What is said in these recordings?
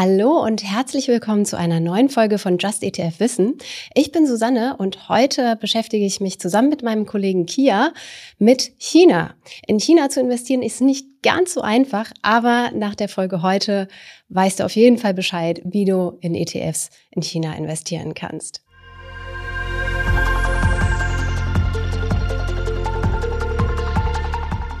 Hallo und herzlich willkommen zu einer neuen Folge von Just ETF Wissen. Ich bin Susanne und heute beschäftige ich mich zusammen mit meinem Kollegen Kia mit China. In China zu investieren ist nicht ganz so einfach, aber nach der Folge heute weißt du auf jeden Fall Bescheid, wie du in ETFs in China investieren kannst.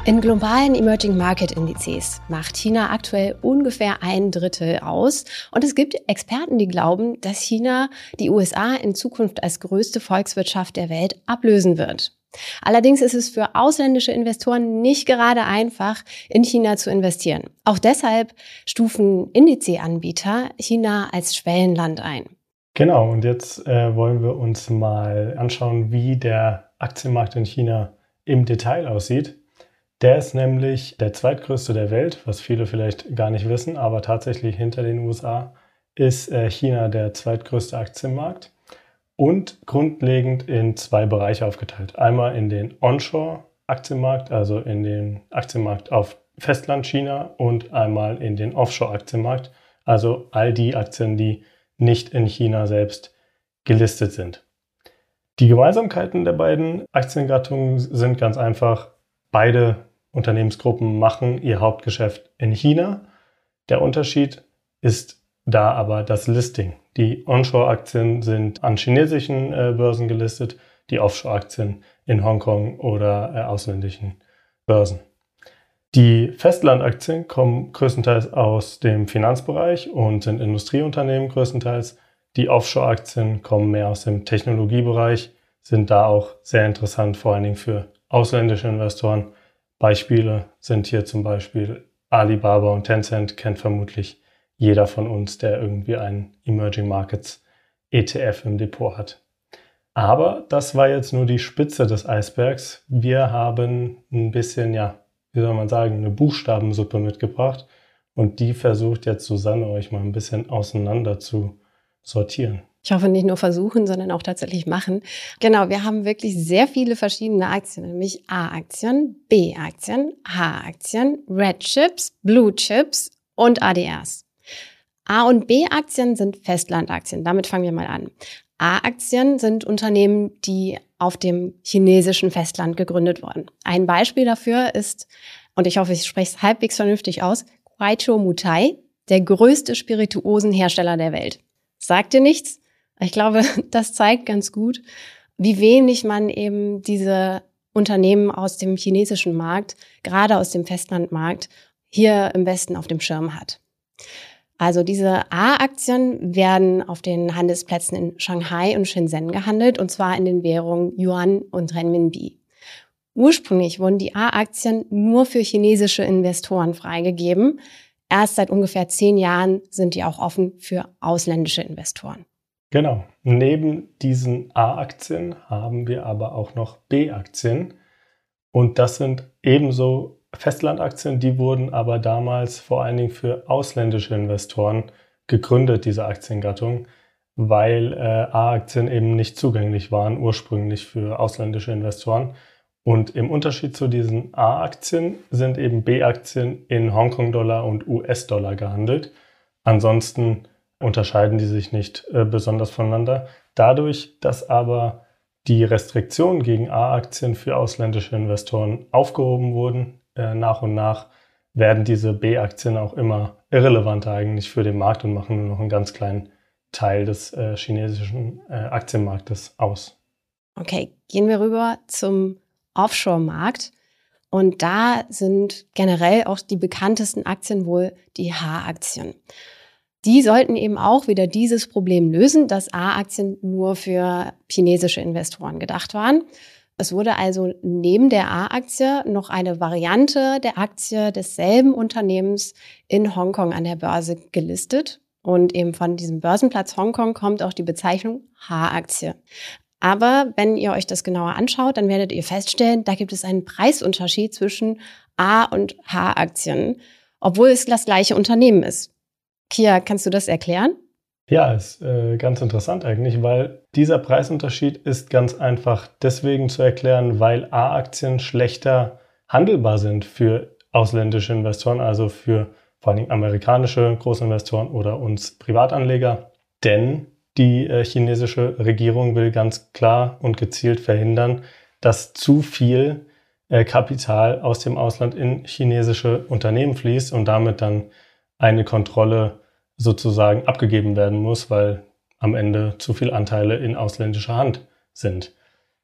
In globalen Emerging Market Indizes macht China aktuell ungefähr ein Drittel aus. Und es gibt Experten, die glauben, dass China die USA in Zukunft als größte Volkswirtschaft der Welt ablösen wird. Allerdings ist es für ausländische Investoren nicht gerade einfach, in China zu investieren. Auch deshalb stufen Indizeanbieter China als Schwellenland ein. Genau, und jetzt äh, wollen wir uns mal anschauen, wie der Aktienmarkt in China im Detail aussieht. Der ist nämlich der zweitgrößte der Welt, was viele vielleicht gar nicht wissen, aber tatsächlich hinter den USA ist äh, China der zweitgrößte Aktienmarkt und grundlegend in zwei Bereiche aufgeteilt. Einmal in den Onshore-Aktienmarkt, also in den Aktienmarkt auf Festland China und einmal in den Offshore-Aktienmarkt, also all die Aktien, die nicht in China selbst gelistet sind. Die Gemeinsamkeiten der beiden Aktiengattungen sind ganz einfach. Beide Unternehmensgruppen machen ihr Hauptgeschäft in China. Der Unterschied ist da aber das Listing. Die Onshore-Aktien sind an chinesischen äh, Börsen gelistet, die Offshore-Aktien in Hongkong oder äh, ausländischen Börsen. Die Festlandaktien kommen größtenteils aus dem Finanzbereich und sind Industrieunternehmen größtenteils. Die Offshore-Aktien kommen mehr aus dem Technologiebereich, sind da auch sehr interessant, vor allen Dingen für ausländische Investoren Beispiele sind hier zum Beispiel Alibaba und Tencent, kennt vermutlich jeder von uns, der irgendwie einen Emerging Markets ETF im Depot hat. Aber das war jetzt nur die Spitze des Eisbergs. Wir haben ein bisschen, ja, wie soll man sagen, eine Buchstabensuppe mitgebracht und die versucht jetzt Susanne euch mal ein bisschen auseinander zu sortieren. Ich hoffe nicht nur versuchen, sondern auch tatsächlich machen. Genau, wir haben wirklich sehr viele verschiedene Aktien, nämlich A-Aktien, B-Aktien, H-Aktien, Red Chips, Blue Chips und ADRs. A- und B-Aktien sind Festlandaktien. Damit fangen wir mal an. A-Aktien sind Unternehmen, die auf dem chinesischen Festland gegründet wurden. Ein Beispiel dafür ist, und ich hoffe, ich spreche es halbwegs vernünftig aus, Huaicho Mutai, der größte Spirituosenhersteller der Welt. Sagt dir nichts? Ich glaube, das zeigt ganz gut, wie wenig man eben diese Unternehmen aus dem chinesischen Markt, gerade aus dem Festlandmarkt, hier im Westen auf dem Schirm hat. Also diese A-Aktien werden auf den Handelsplätzen in Shanghai und Shenzhen gehandelt, und zwar in den Währungen Yuan und Renminbi. Ursprünglich wurden die A-Aktien nur für chinesische Investoren freigegeben. Erst seit ungefähr zehn Jahren sind die auch offen für ausländische Investoren. Genau. Neben diesen A-Aktien haben wir aber auch noch B-Aktien. Und das sind ebenso Festlandaktien, die wurden aber damals vor allen Dingen für ausländische Investoren gegründet, diese Aktiengattung, weil äh, A-Aktien eben nicht zugänglich waren ursprünglich für ausländische Investoren. Und im Unterschied zu diesen A-Aktien sind eben B-Aktien in Hongkong-Dollar und US-Dollar gehandelt. Ansonsten unterscheiden die sich nicht äh, besonders voneinander. Dadurch, dass aber die Restriktionen gegen A-Aktien für ausländische Investoren aufgehoben wurden, äh, nach und nach werden diese B-Aktien auch immer irrelevanter eigentlich für den Markt und machen nur noch einen ganz kleinen Teil des äh, chinesischen äh, Aktienmarktes aus. Okay, gehen wir rüber zum Offshore-Markt. Und da sind generell auch die bekanntesten Aktien wohl die H-Aktien. Die sollten eben auch wieder dieses Problem lösen, dass A-Aktien nur für chinesische Investoren gedacht waren. Es wurde also neben der A-Aktie noch eine Variante der Aktie desselben Unternehmens in Hongkong an der Börse gelistet. Und eben von diesem Börsenplatz Hongkong kommt auch die Bezeichnung H-Aktie. Aber wenn ihr euch das genauer anschaut, dann werdet ihr feststellen, da gibt es einen Preisunterschied zwischen A- und H-Aktien, obwohl es das gleiche Unternehmen ist. Kia, kannst du das erklären? Ja, ist äh, ganz interessant eigentlich, weil dieser Preisunterschied ist ganz einfach deswegen zu erklären, weil A-Aktien schlechter handelbar sind für ausländische Investoren, also für vor allem amerikanische Großinvestoren oder uns Privatanleger. Denn die äh, chinesische Regierung will ganz klar und gezielt verhindern, dass zu viel äh, Kapital aus dem Ausland in chinesische Unternehmen fließt und damit dann eine Kontrolle sozusagen abgegeben werden muss, weil am Ende zu viele Anteile in ausländischer Hand sind.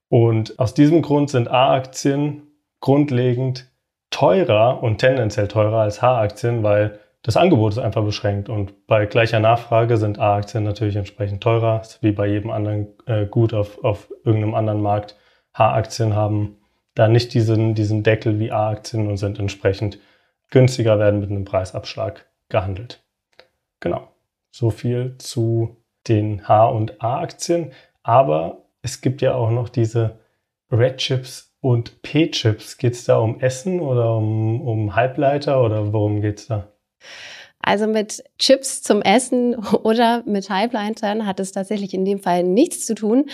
Und aus diesem Grund sind A-Aktien grundlegend teurer und tendenziell teurer als H-Aktien, weil das Angebot ist einfach beschränkt. Und bei gleicher Nachfrage sind A-Aktien natürlich entsprechend teurer, wie bei jedem anderen äh, Gut auf, auf irgendeinem anderen Markt. H-Aktien haben da nicht diesen, diesen Deckel wie A-Aktien und sind entsprechend günstiger, werden mit einem Preisabschlag gehandelt. Genau. So viel zu den H- und A-Aktien. Aber es gibt ja auch noch diese Red Chips und P-Chips. Geht es da um Essen oder um, um Halbleiter oder worum geht es da? Also mit Chips zum Essen oder mit Halbleitern hat es tatsächlich in dem Fall nichts zu tun.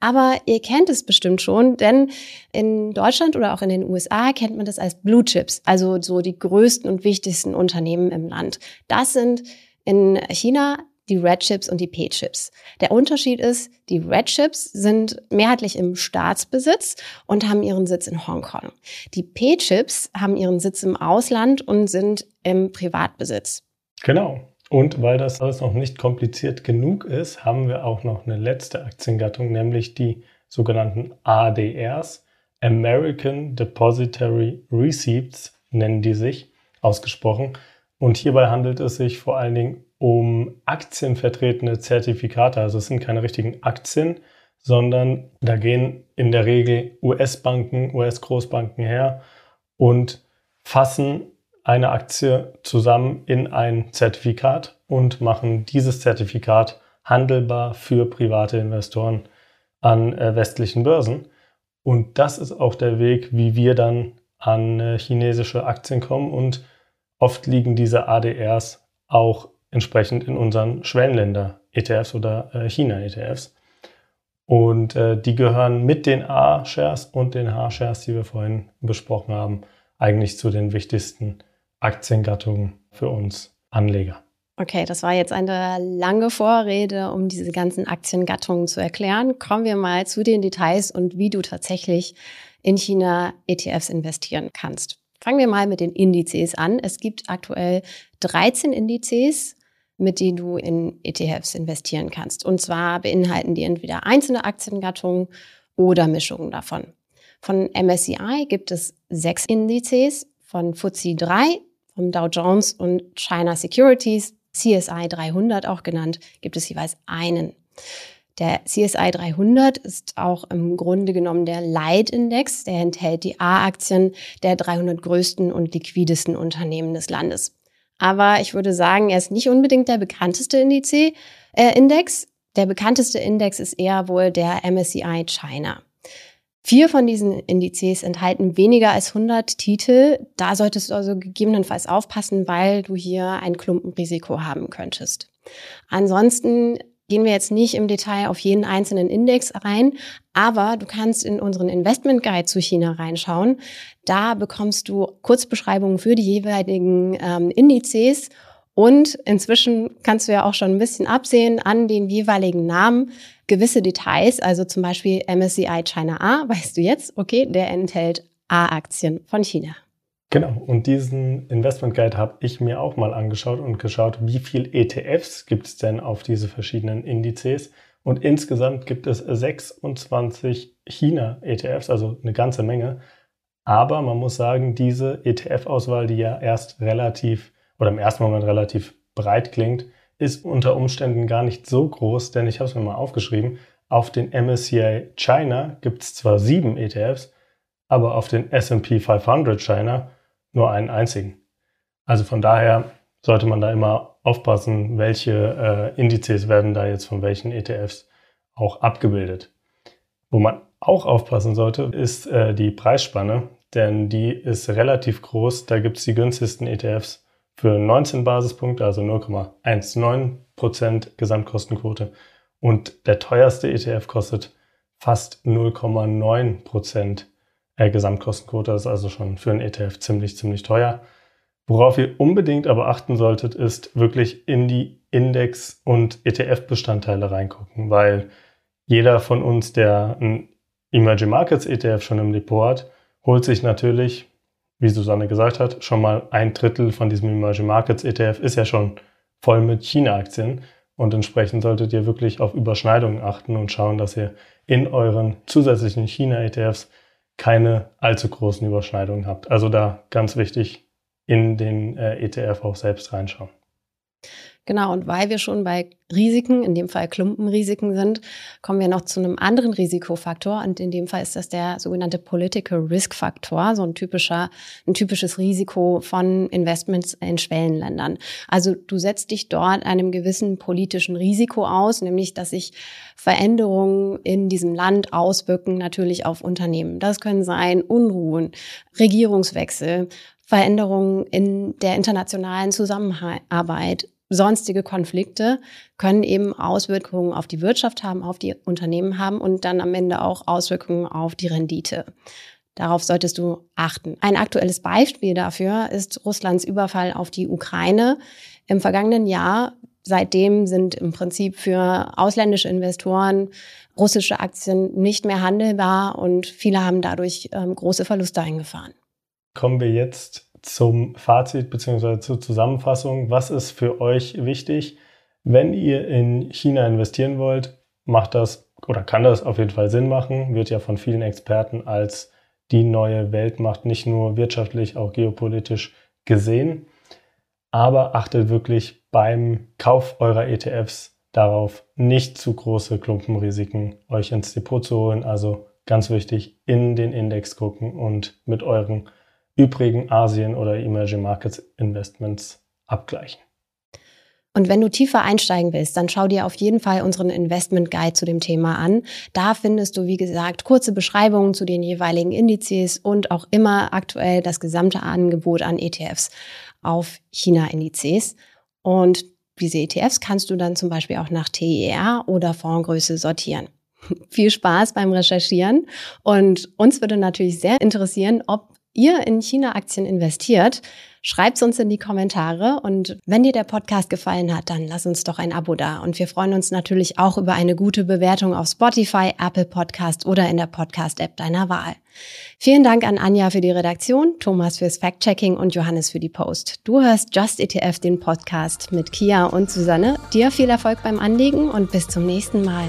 Aber ihr kennt es bestimmt schon, denn in Deutschland oder auch in den USA kennt man das als Blue Chips, also so die größten und wichtigsten Unternehmen im Land. Das sind in China die Red Chips und die P-Chips. Der Unterschied ist, die Red Chips sind mehrheitlich im Staatsbesitz und haben ihren Sitz in Hongkong. Die P-Chips haben ihren Sitz im Ausland und sind im Privatbesitz. Genau. Und weil das alles noch nicht kompliziert genug ist, haben wir auch noch eine letzte Aktiengattung, nämlich die sogenannten ADRs, American Depository Receipts nennen die sich, ausgesprochen. Und hierbei handelt es sich vor allen Dingen um aktienvertretene Zertifikate. Also es sind keine richtigen Aktien, sondern da gehen in der Regel US-Banken, US-Großbanken her und fassen eine Aktie zusammen in ein Zertifikat und machen dieses Zertifikat handelbar für private Investoren an äh, westlichen Börsen. Und das ist auch der Weg, wie wir dann an äh, chinesische Aktien kommen. Und oft liegen diese ADRs auch entsprechend in unseren Schwellenländer-ETFs oder äh, China-ETFs. Und die gehören mit den A-Shares und den H-Shares, die wir vorhin besprochen haben, eigentlich zu den wichtigsten Aktiengattung für uns Anleger. Okay, das war jetzt eine lange Vorrede, um diese ganzen Aktiengattungen zu erklären. Kommen wir mal zu den Details und wie du tatsächlich in China ETFs investieren kannst. Fangen wir mal mit den Indizes an. Es gibt aktuell 13 Indizes, mit denen du in ETFs investieren kannst. Und zwar beinhalten die entweder einzelne Aktiengattungen oder Mischungen davon. Von MSCI gibt es sechs Indizes, von FTSE 3 vom Dow Jones und China Securities, CSI 300 auch genannt, gibt es jeweils einen. Der CSI 300 ist auch im Grunde genommen der Leitindex. Der enthält die A-Aktien der 300 größten und liquidesten Unternehmen des Landes. Aber ich würde sagen, er ist nicht unbedingt der bekannteste Indiz, äh, Index. Der bekannteste Index ist eher wohl der MSCI China. Vier von diesen Indizes enthalten weniger als 100 Titel. Da solltest du also gegebenenfalls aufpassen, weil du hier ein Klumpenrisiko haben könntest. Ansonsten gehen wir jetzt nicht im Detail auf jeden einzelnen Index rein, aber du kannst in unseren Investment Guide zu China reinschauen. Da bekommst du Kurzbeschreibungen für die jeweiligen ähm, Indizes und inzwischen kannst du ja auch schon ein bisschen absehen an den jeweiligen Namen gewisse Details, also zum Beispiel MSCI China A, weißt du jetzt, okay, der enthält A-Aktien von China. Genau, und diesen Investment Guide habe ich mir auch mal angeschaut und geschaut, wie viel ETFs gibt es denn auf diese verschiedenen Indizes. Und insgesamt gibt es 26 China-ETFs, also eine ganze Menge. Aber man muss sagen, diese ETF-Auswahl, die ja erst relativ oder im ersten Moment relativ breit klingt, ist unter Umständen gar nicht so groß, denn ich habe es mir mal aufgeschrieben. Auf den MSCI China gibt es zwar sieben ETFs, aber auf den SP 500 China nur einen einzigen. Also von daher sollte man da immer aufpassen, welche äh, Indizes werden da jetzt von welchen ETFs auch abgebildet. Wo man auch aufpassen sollte, ist äh, die Preisspanne, denn die ist relativ groß. Da gibt es die günstigsten ETFs für 19 Basispunkte, also 0,19% Gesamtkostenquote. Und der teuerste ETF kostet fast 0,9% äh, Gesamtkostenquote. Das ist also schon für einen ETF ziemlich, ziemlich teuer. Worauf ihr unbedingt aber achten solltet, ist wirklich in die Index- und ETF-Bestandteile reingucken, weil jeder von uns, der ein Emerging Markets ETF schon im Depot hat, holt sich natürlich, wie Susanne gesagt hat, schon mal ein Drittel von diesem Emerging Markets ETF ist ja schon voll mit China-Aktien. Und entsprechend solltet ihr wirklich auf Überschneidungen achten und schauen, dass ihr in euren zusätzlichen China-ETFs keine allzu großen Überschneidungen habt. Also da ganz wichtig, in den äh, ETF auch selbst reinschauen. Genau, und weil wir schon bei Risiken, in dem Fall Klumpenrisiken sind, kommen wir noch zu einem anderen Risikofaktor. Und in dem Fall ist das der sogenannte Political Risk Faktor, so ein typischer, ein typisches Risiko von Investments in Schwellenländern. Also du setzt dich dort einem gewissen politischen Risiko aus, nämlich dass sich Veränderungen in diesem Land auswirken natürlich auf Unternehmen. Das können sein Unruhen, Regierungswechsel, Veränderungen in der internationalen Zusammenarbeit, sonstige Konflikte können eben Auswirkungen auf die Wirtschaft haben, auf die Unternehmen haben und dann am Ende auch Auswirkungen auf die Rendite. Darauf solltest du achten. Ein aktuelles Beispiel dafür ist Russlands Überfall auf die Ukraine im vergangenen Jahr. Seitdem sind im Prinzip für ausländische Investoren russische Aktien nicht mehr handelbar und viele haben dadurch ähm, große Verluste eingefahren kommen wir jetzt zum Fazit bzw. zur Zusammenfassung. Was ist für euch wichtig? Wenn ihr in China investieren wollt, macht das oder kann das auf jeden Fall Sinn machen, wird ja von vielen Experten als die neue Weltmacht nicht nur wirtschaftlich, auch geopolitisch gesehen. Aber achtet wirklich beim Kauf eurer ETFs darauf, nicht zu große Klumpenrisiken euch ins Depot zu holen. Also ganz wichtig, in den Index gucken und mit euren übrigen Asien- oder Emerging Markets Investments abgleichen. Und wenn du tiefer einsteigen willst, dann schau dir auf jeden Fall unseren Investment Guide zu dem Thema an. Da findest du, wie gesagt, kurze Beschreibungen zu den jeweiligen Indizes und auch immer aktuell das gesamte Angebot an ETFs auf China-Indizes. Und diese ETFs kannst du dann zum Beispiel auch nach TER oder Fondsgröße sortieren. Viel Spaß beim Recherchieren. Und uns würde natürlich sehr interessieren, ob ihr in China-Aktien investiert, schreibt uns in die Kommentare und wenn dir der Podcast gefallen hat, dann lass uns doch ein Abo da und wir freuen uns natürlich auch über eine gute Bewertung auf Spotify, Apple Podcast oder in der Podcast-App deiner Wahl. Vielen Dank an Anja für die Redaktion, Thomas fürs Fact-Checking und Johannes für die Post. Du hörst Just ETF, den Podcast mit Kia und Susanne. Dir viel Erfolg beim Anlegen und bis zum nächsten Mal.